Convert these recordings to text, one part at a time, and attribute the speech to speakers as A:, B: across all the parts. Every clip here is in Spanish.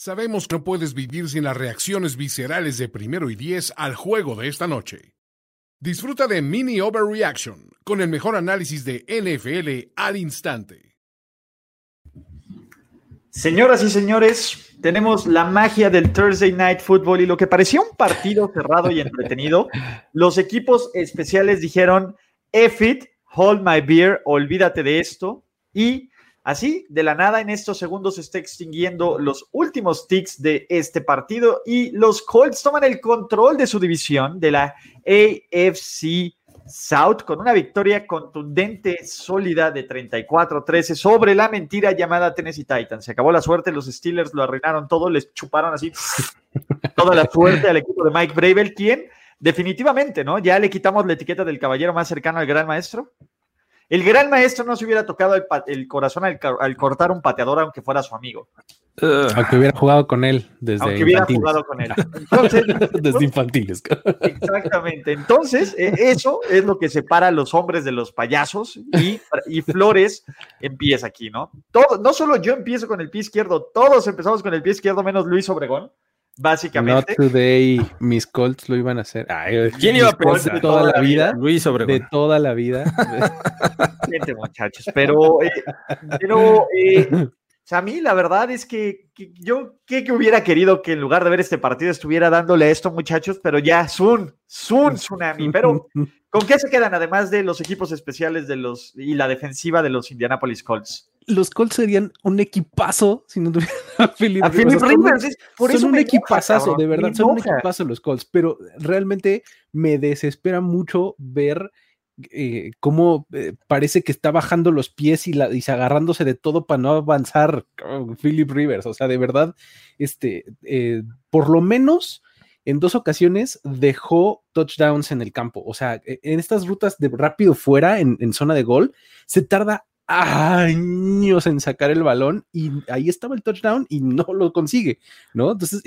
A: Sabemos que no puedes vivir sin las reacciones viscerales de primero y diez al juego de esta noche. Disfruta de Mini Overreaction con el mejor análisis de NFL al instante.
B: Señoras y señores, tenemos la magia del Thursday Night Football y lo que parecía un partido cerrado y entretenido, los equipos especiales dijeron, F it, hold my beer, olvídate de esto y Así, de la nada, en estos segundos se está extinguiendo los últimos ticks de este partido y los Colts toman el control de su división de la AFC South con una victoria contundente, sólida de 34-13 sobre la mentira llamada Tennessee Titans. Se acabó la suerte, los Steelers lo arruinaron todo, les chuparon así toda la suerte al equipo de Mike Bravel, quien definitivamente, ¿no? Ya le quitamos la etiqueta del caballero más cercano al gran maestro. El gran maestro no se hubiera tocado el, corazón al, cortar un pateador, aunque fuera su amigo.
C: aunque hubiera jugado con él desde
B: Aunque hubiera jugado con él.
C: desde infantiles.
B: Exactamente. Entonces, e, eso es lo que separa a los hombres de los payasos y, y Flores empieza aquí, ¿no? Todo, no solo yo empiezo con el pie izquierdo, todos empezamos con el pie izquierdo, menos Luis Obregón básicamente.
C: Not today, mis Colts lo iban a hacer.
D: ¿Quién iba a pensar?
C: De toda la vida.
D: Luis Obregón.
C: De toda la vida.
B: Gente, muchachos, pero, eh, pero eh, a mí la verdad es que, yo ¿qué, que hubiera querido que en lugar de ver este partido estuviera dándole esto, muchachos, pero ya, Sun, Sun, Tsunami. Pero, ¿con qué se quedan además de los equipos especiales de los y la defensiva de los Indianapolis Colts?
C: Los Colts serían un equipazo si no tuvieran a Philip
B: a Rivers. Rivers por
C: son un equipazo, de verdad, son un equipazo los Colts, pero realmente me desespera mucho ver eh, cómo eh, parece que está bajando los pies y, la, y agarrándose de todo para no avanzar Philip Rivers. O sea, de verdad, este, eh, por lo menos en dos ocasiones dejó touchdowns en el campo. O sea, e, en estas rutas de rápido fuera, en, en zona de gol, se tarda años en sacar el balón y ahí estaba el touchdown y no lo consigue, ¿no? Entonces,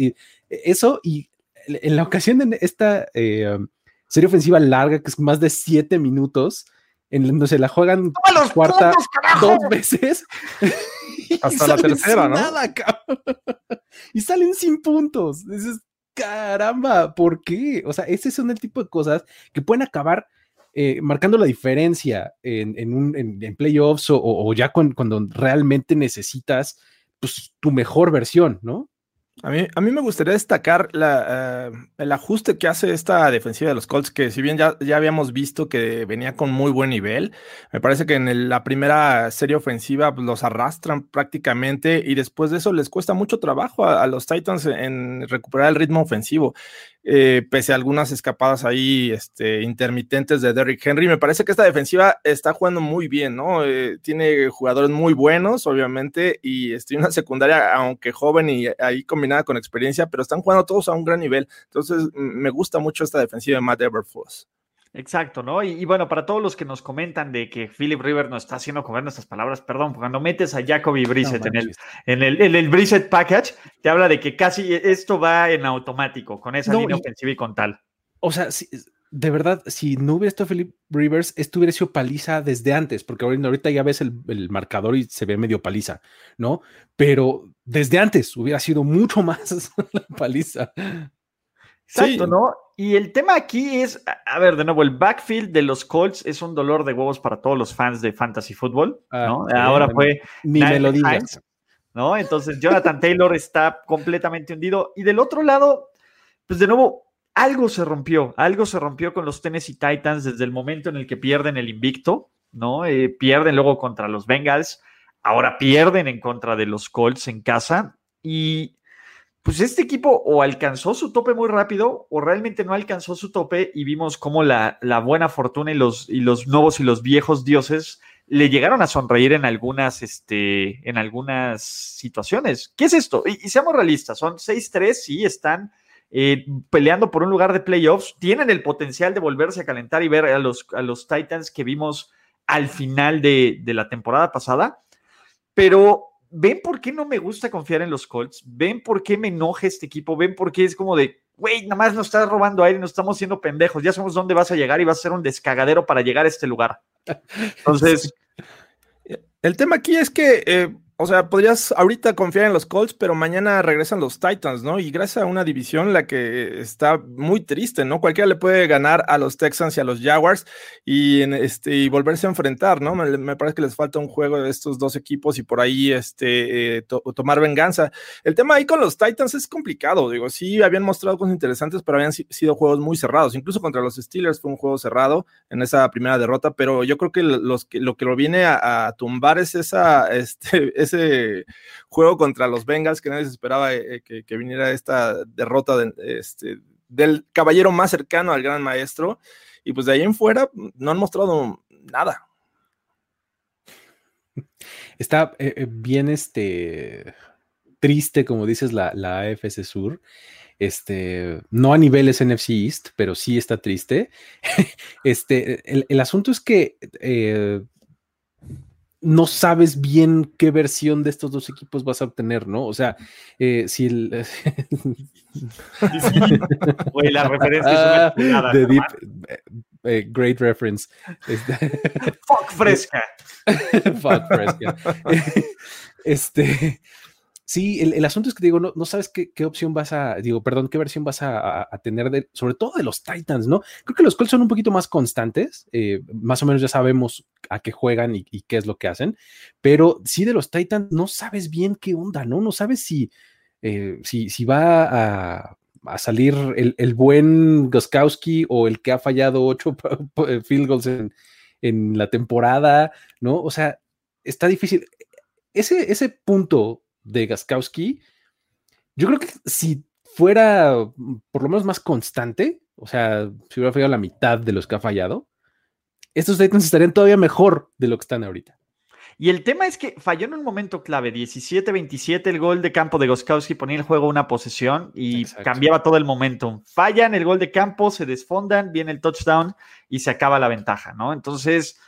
C: eso y en la ocasión de esta eh, serie ofensiva larga, que es más de siete minutos, en donde se la juegan cuarta dos veces.
D: Hasta la tercera, ¿no?
C: y salen sin puntos. Dices, caramba, ¿por qué? O sea, ese son el tipo de cosas que pueden acabar eh, marcando la diferencia en, un, en, playoffs o, ya cuando realmente necesitas pues, tu mejor versión, ¿no?
D: A mí, a mí me gustaría destacar eh, el ajuste que hace esta defensiva de los Colts, que si bien ya, ya habíamos visto que venía con muy buen nivel, me parece que en la primera serie ofensiva pues, los arrastran prácticamente y después de eso les cuesta mucho trabajo a los Titans en recuperar el ritmo ofensivo. Eh, pese a algunas escapadas ahí este, intermitentes de Derrick Henry. Me parece que esta defensiva está jugando muy bien, ¿no? Eh, tiene jugadores muy buenos, obviamente, y estoy en una secundaria, aunque joven y ahí combinada con experiencia, pero están jugando todos a un gran nivel. Entonces, me gusta mucho esta defensiva de Matt Everforth.
B: Exacto, ¿no? Y, bueno, para todos los que nos comentan de que Philip River nos está haciendo comer nuestras palabras, perdón, cuando metes a Jacoby Brissett en, el, en, el, en el Brissett package, te habla de que casi esto va en automático, con esa línea ofensiva y con tal.
C: O sea, de verdad, si no hubiera estado Philip Rivers, esto hubiera sido paliza desde antes, porque ahorita ya ves el, el, marcador y se ve medio paliza, ¿no? Pero desde antes hubiera sido mucho más la paliza.
B: Exacto, ¿no? Y el tema aquí es, a ver, de nuevo, el backfield de los Colts es un dolor de huevos para todos los fans de fantasy football, ah, ¿no? Ahora fue
C: ni me lo digas.
B: ¿no? Entonces Jonathan Taylor está completamente hundido. Y del otro lado, pues de nuevo, algo se rompió, algo se rompió con los Tennessee Titans desde el momento en el que pierden el invicto, ¿no? Eh, pierden luego contra los Bengals, ahora pierden en contra de los Colts en casa y pues este equipo o alcanzó su tope muy rápido o realmente no alcanzó su tope y vimos cómo la, buena fortuna y los, y los nuevos y los viejos dioses le llegaron a sonreír en algunas, este, en algunas situaciones. ¿Qué es esto? Y, seamos realistas, son 6-3, y están eh, peleando por un lugar de playoffs, tienen el potencial de volverse a calentar y ver a los, a los Titans que vimos al final de, de la temporada pasada, pero ¿ven por qué no me gusta confiar en los Colts? ¿Ven por qué me enoja este equipo? ¿Ven por qué es como de, güey, nada más nos estás robando aire, nos estamos haciendo pendejos, ya sabemos dónde vas a llegar y vas a ser un descagadero para llegar a este lugar? Entonces...
D: El tema aquí es que, eh, o sea, podrías ahorita confiar en los Colts, pero mañana regresan los Titans, ¿no? Y gracias a una división la que está muy triste, ¿no? Cualquiera le puede ganar a los Texans y a los Jaguars y, este, y volverse a enfrentar, ¿no? Me, parece que les falta un juego de estos dos equipos y por ahí este, eh, tomar venganza. El tema ahí con los Titans es complicado, digo, sí habían mostrado cosas interesantes, pero habían sido juegos muy cerrados. Incluso contra los Steelers fue un juego cerrado en esa primera derrota, pero yo creo que, los, lo que lo viene a, tumbar es esa, este, ese juego contra los Bengals que nadie esperaba eh, que, viniera esta derrota este, del caballero más cercano al gran maestro. Y pues de ahí en fuera no han mostrado nada.
C: Está eh, eh, bien este, triste, como dices, la, la AFC Sur. Este, no a niveles NFC East, pero sí está triste. este, el, asunto es que no sabes bien qué versión de estos dos equipos vas a obtener, ¿no? O sea, eh, si el.
B: Oye, la referencia es una
C: ah, deep, eh, eh, great reference.
B: Fuck fresca.
C: Fuck fresca. este. Sí, el, asunto es que digo, no, no sabes qué, opción vas a, digo, perdón, qué versión vas a, tener, de, sobre todo de los Titans, ¿no? Creo que los Colts son un poquito más constantes, eh, más o menos ya sabemos a qué juegan y, qué es lo que hacen, pero sí de los Titans no sabes bien qué onda, ¿no? No sabes si, eh, si, si, va a, salir el, buen Goskowski o el que ha fallado ocho field goals en, en la temporada, ¿no? O sea, está difícil. Ese, ese punto de Gaskowski, yo creo que si fuera mm, por lo menos más constante, o sea, si hubiera fallado la mitad de los que ha fallado, estos Titans estarían todavía mejor de lo que están ahorita.
B: Y el tema es que falló en un momento clave, 17-27 el gol de campo de Goskowski, ponía el juego una posesión y cambiaba todo el momentum. Fallan el gol de campo, se desfondan, viene el touchdown y se acaba la ventaja, ¿no? Entonces,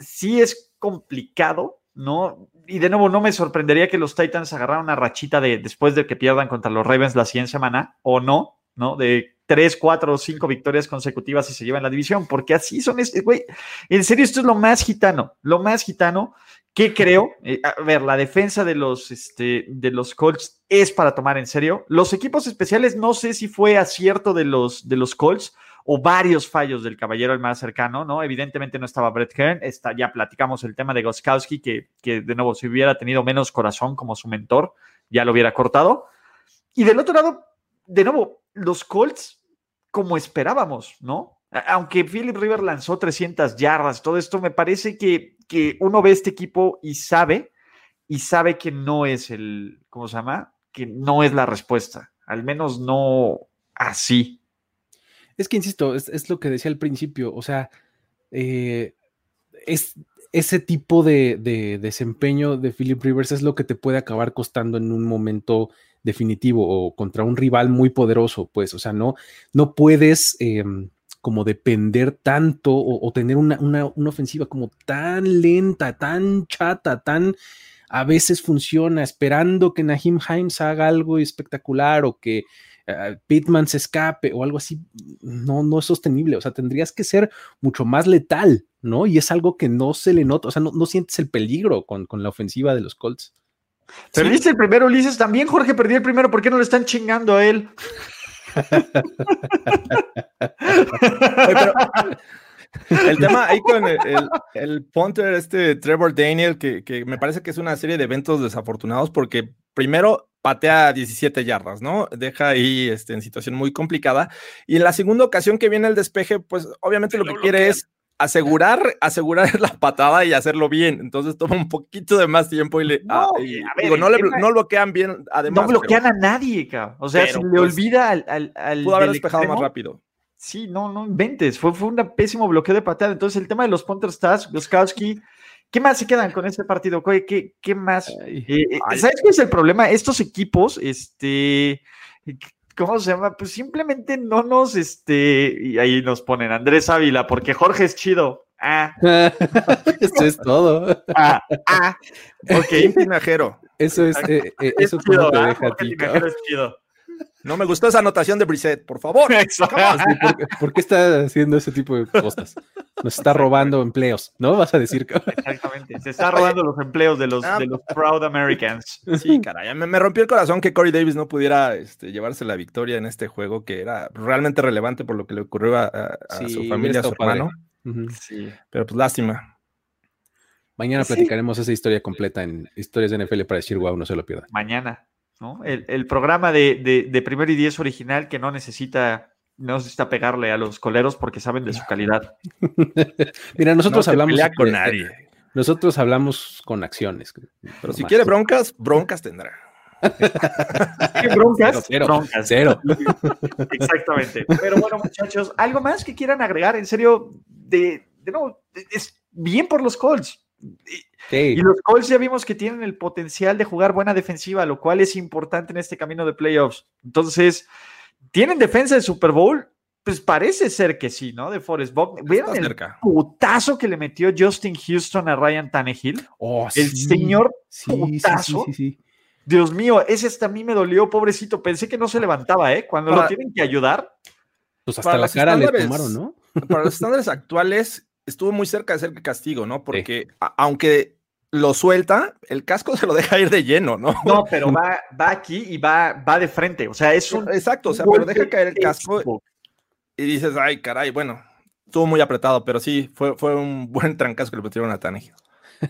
B: sí es complicado, ¿no? Y de nuevo, no me sorprendería que los Titans agarraran una rachita de después de que pierdan contra los Ravens la siguiente semana, o no, ¿no? De tres, cuatro o cinco victorias consecutivas y se llevan la división, porque así son, güey, en serio, esto es lo más gitano, lo más gitano que creo, eh, a ver, la defensa de los, este, de los Colts es para tomar en serio. Los equipos especiales, no sé si fue acierto de los, de los Colts, o varios fallos del caballero el más cercano, ¿no? Evidentemente no estaba Brett Kern, está, ya platicamos el tema de Goskowski, que, que de nuevo, si hubiera tenido menos corazón como su mentor, ya lo hubiera cortado. Y del otro lado, de nuevo, los Colts, como esperábamos, ¿no? Aunque Philip River lanzó 300 yardas, todo esto me parece que, que uno ve este equipo y sabe, y sabe que no es el, ¿cómo se llama? Que no es la respuesta, al menos no así,
C: es que, insisto, es, lo que decía al principio, o sea, eh, es ese tipo de, desempeño de Philip Rivers es lo que te puede acabar costando en un momento definitivo o contra un rival muy poderoso, pues, o sea, no, no puedes em, como depender tanto o, tener una, una, ofensiva como tan lenta, tan chata, tan a veces funciona, esperando que Nahim Himes haga algo espectacular o que uh, Pittman se escape o algo así, no, no es sostenible. O sea, tendrías que ser mucho más letal, ¿no? Y es algo que no se le nota, o sea, no, sientes el peligro con, la ofensiva de los Colts.
B: Perdiste el primero, Ulises. También Jorge perdió el primero. ¿Por qué no le están chingando a él?
D: el tema ahí con el, el, punter, este Trevor Daniel, que, que, me parece que es una serie de eventos desafortunados porque primero patea 17 yardas, ¿no? Deja ahí este, en situación muy complicada. Y en la segunda ocasión que viene el despeje, pues obviamente lo, que quiere es asegurar, asegurar la patada y hacerlo bien. Entonces toma un poquito de más tiempo y le. No, ah, digo, no, le, no, bloquean bien. Además,
B: no bloquean a nadie, cabrón. O sea, se le pues, olvida al. al,
D: pudo haber despejado más rápido.
B: Sí, no, no inventes. Fue, fue un pésimo bloqueo de patada. Entonces, el tema de los Punter Stars, Goskowski ¿Qué más se quedan con este partido? ¿Qué, qué, más? Eh, eh, ¿Sabes qué es el problema? Estos equipos, este, ¿cómo se llama? Pues simplemente no nos, este, y ahí nos ponen Andrés Ávila, porque Jorge es chido. Ah.
C: Eso es todo.
B: Ah, ah. Ok.
D: Tinajero.
C: Eso es, eh, eso es chido, te
B: deja a ti. Es chido.
D: No me gustó esa anotación de Brissett, por favor.
C: ¿por, qué, está haciendo ese tipo de cosas? Nos está robando empleos, ¿no? Vas a decir.
B: Exactamente. Se está robando los empleos de los, ah, de los Proud Americans.
D: Sí, caray. Me, rompió el corazón que Corey Davis no pudiera este, llevarse la victoria en este juego que era realmente relevante por lo que le ocurrió a, su familia, a su hermano. Sí. Pero pues lástima.
C: Mañana platicaremos esa historia completa en Historias de NFL para decir, wow, no se lo pierdan.
B: Mañana. El, programa de, de, primer y diez original que no necesita, no necesita pegarle a los coleros porque saben de su calidad.
C: Mira, nosotros hablamos con nadie. Nosotros hablamos con acciones.
D: Pero si quiere broncas, broncas tendrá.
B: ¿Qué broncas? Cero, broncas. Cero. Exactamente. Pero bueno, muchachos, ¿algo más que quieran agregar? En serio, de, de no, es bien por los Colts. Y los Colts ya vimos que tienen el potencial de jugar buena defensiva, lo cual es importante en este camino de playoffs. Entonces, ¿tienen defensa de Super Bowl? Pues parece ser que sí, ¿no? De Forest Buckner. ¿Vieron el putazo que le metió Justin Houston a Ryan Tannehill? Oh, el señor putazo. Dios mío, ese hasta a mí me dolió, pobrecito. Pensé que no se levantaba, ¿eh? Cuando lo tienen que ayudar.
C: Pues hasta la cara le tomaron, ¿no?
D: Para los estándares actuales, estuvo muy cerca de ser que castigo, ¿no? Porque aunque lo suelta, el casco se lo deja ir de lleno, ¿no?
B: No, pero va, va aquí y va, va de frente. O sea, es un.
D: Exacto, o sea, pero deja caer el casco y dices, ay, caray, bueno, estuvo muy apretado, pero sí, fue, fue un buen trancazo que le metieron a Tanegio.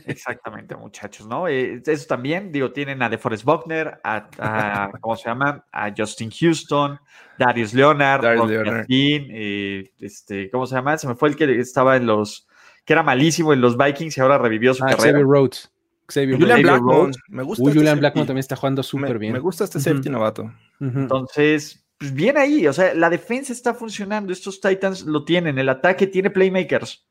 B: Exactamente, muchachos, ¿no? Eh, eso también, digo, tienen a DeForest Buckner, a, ¿cómo se llama? A Justin Houston, Darius Leonard, Darius Leonard. Eh, este, ¿cómo se llama? Se me fue el que estaba en los, que era malísimo en los Vikings y ahora revivió su ah, carrera.
C: Xavier Rhodes.
D: Xavier Julian Blackmon, me gusta.
C: Uy, este Julian Blackmon también está jugando súper bien.
D: Me gusta este safety novato.
B: Entonces, pues bien ahí, o sea, la defensa está funcionando, estos Titans lo tienen, el ataque tiene playmakers.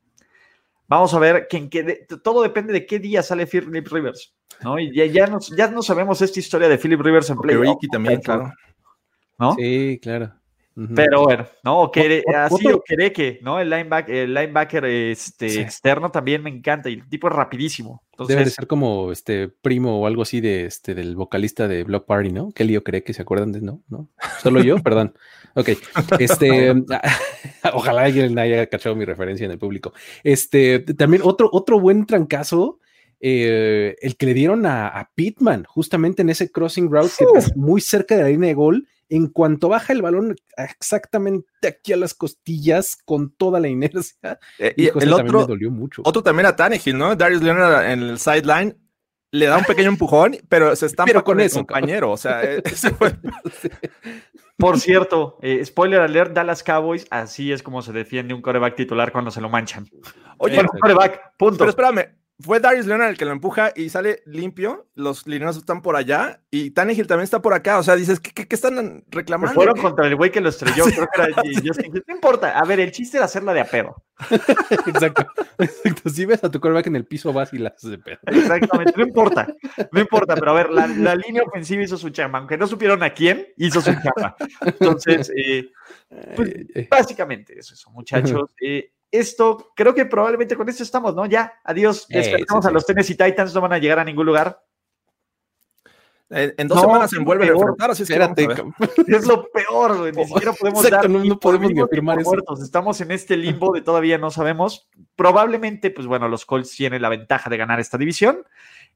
B: Vamos a ver que, en todo depende de qué día sale Philip Rivers, ¿no? Y ya, ya, ya no sabemos esta historia de Philip Rivers en play.
D: también, claro.
C: ¿No? Sí, claro.
B: Pero bueno, ¿no? O que, así o que, ¿no? El linebacker, el linebacker este, externo también me encanta y el tipo es rapidísimo.
C: Entonces, Debe de ser como este primo o algo así de este del vocalista de Block Party, ¿no? Kelly cree que se acuerdan de no, ¿no? Solo yo, perdón. Ok. Este, ojalá alguien haya cachado mi referencia en el público. Este, también otro, otro buen trancazo. Eh, el que le dieron a, a, Pittman, justamente en ese crossing route, que es muy cerca de la línea de gol, en cuanto baja el balón exactamente aquí a las costillas con toda la inercia.
D: Eh, y el otro, me dolió mucho. Otro también a Tannehill, ¿no? Darius Leonard en el sideline le da un pequeño empujón, pero se está
C: con, eso,
D: compañero. O sea, eh,
B: Por cierto, eh, spoiler alert, Dallas Cowboys, así es como se defiende un coreback titular cuando se lo manchan.
D: Oye, coreback, punto. Pero espérame, fue Darius Leonard el que lo empuja y sale limpio. Los lineros están por allá y Tannehill también está por acá. O sea, dices, ¿qué, qué, están reclamando?
B: fueron contra el güey que lo estrelló. Creo que era No importa. A ver, el chiste era hacerla de a pedo.
C: Exacto. Exacto. Si ves a tu coreback en el piso, vas y la haces de pedo.
B: Exactamente. No importa. No importa. Pero a ver, la, la línea ofensiva hizo su chamba. Aunque no supieron a quién, hizo su chamba. Entonces, eh, pues, básicamente es eso, muchachos. Eh, esto, creo que probablemente con esto estamos, ¿no? Ya, adiós. Despertamos a los Tennessee Titans, no van a llegar a ningún lugar.
D: En, dos semanas se envuelven a enfrentar, así es
B: Es lo peor, güey. Ni siquiera podemos dar.
C: No, podemos ni afirmar eso.
B: Estamos en este limbo de todavía no sabemos. Probablemente, pues bueno, los Colts tienen la ventaja de ganar esta división.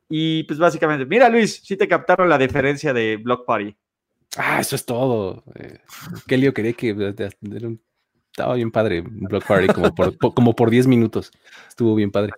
B: Y pues básicamente, mira Luis, sí te captaron la diferencia de Block Party.
C: Ah, eso es todo. Eh, qué lío quería que estaba bien padre Block Party, como por, como por 10 minutos. Estuvo bien padre.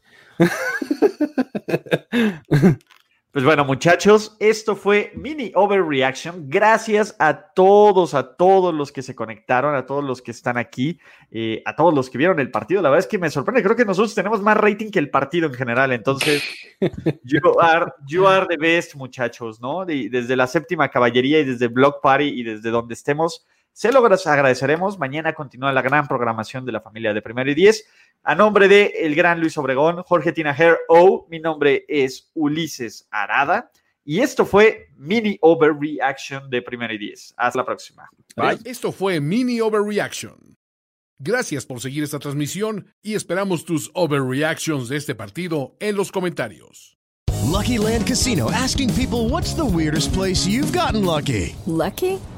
B: Pues bueno, muchachos, esto fue Mini Overreaction. Gracias a todos, a todos los que se conectaron, a todos los que están aquí, eh, a todos los que vieron el partido. La verdad es que me sorprende. Creo que nosotros tenemos más rating que el partido en general. Entonces, you, are, you are the best, muchachos, ¿no? desde la séptima caballería y desde Block Party y desde donde estemos. Se lo agradeceremos. Mañana continúa la gran programación de la familia de Primero y Diez. A nombre de el gran Luis Obregón, Jorge Tinajer O, mi nombre es Ulises Arada. Y esto fue Mini Overreaction de Primero y Diez. Hasta la próxima.
A: Bye. Esto fue Mini Overreaction. Gracias por seguir esta transmisión y esperamos tus overreactions de este partido en los comentarios.
E: Lucky Land Casino asking people what's the weirdest place you've gotten lucky.
F: Lucky?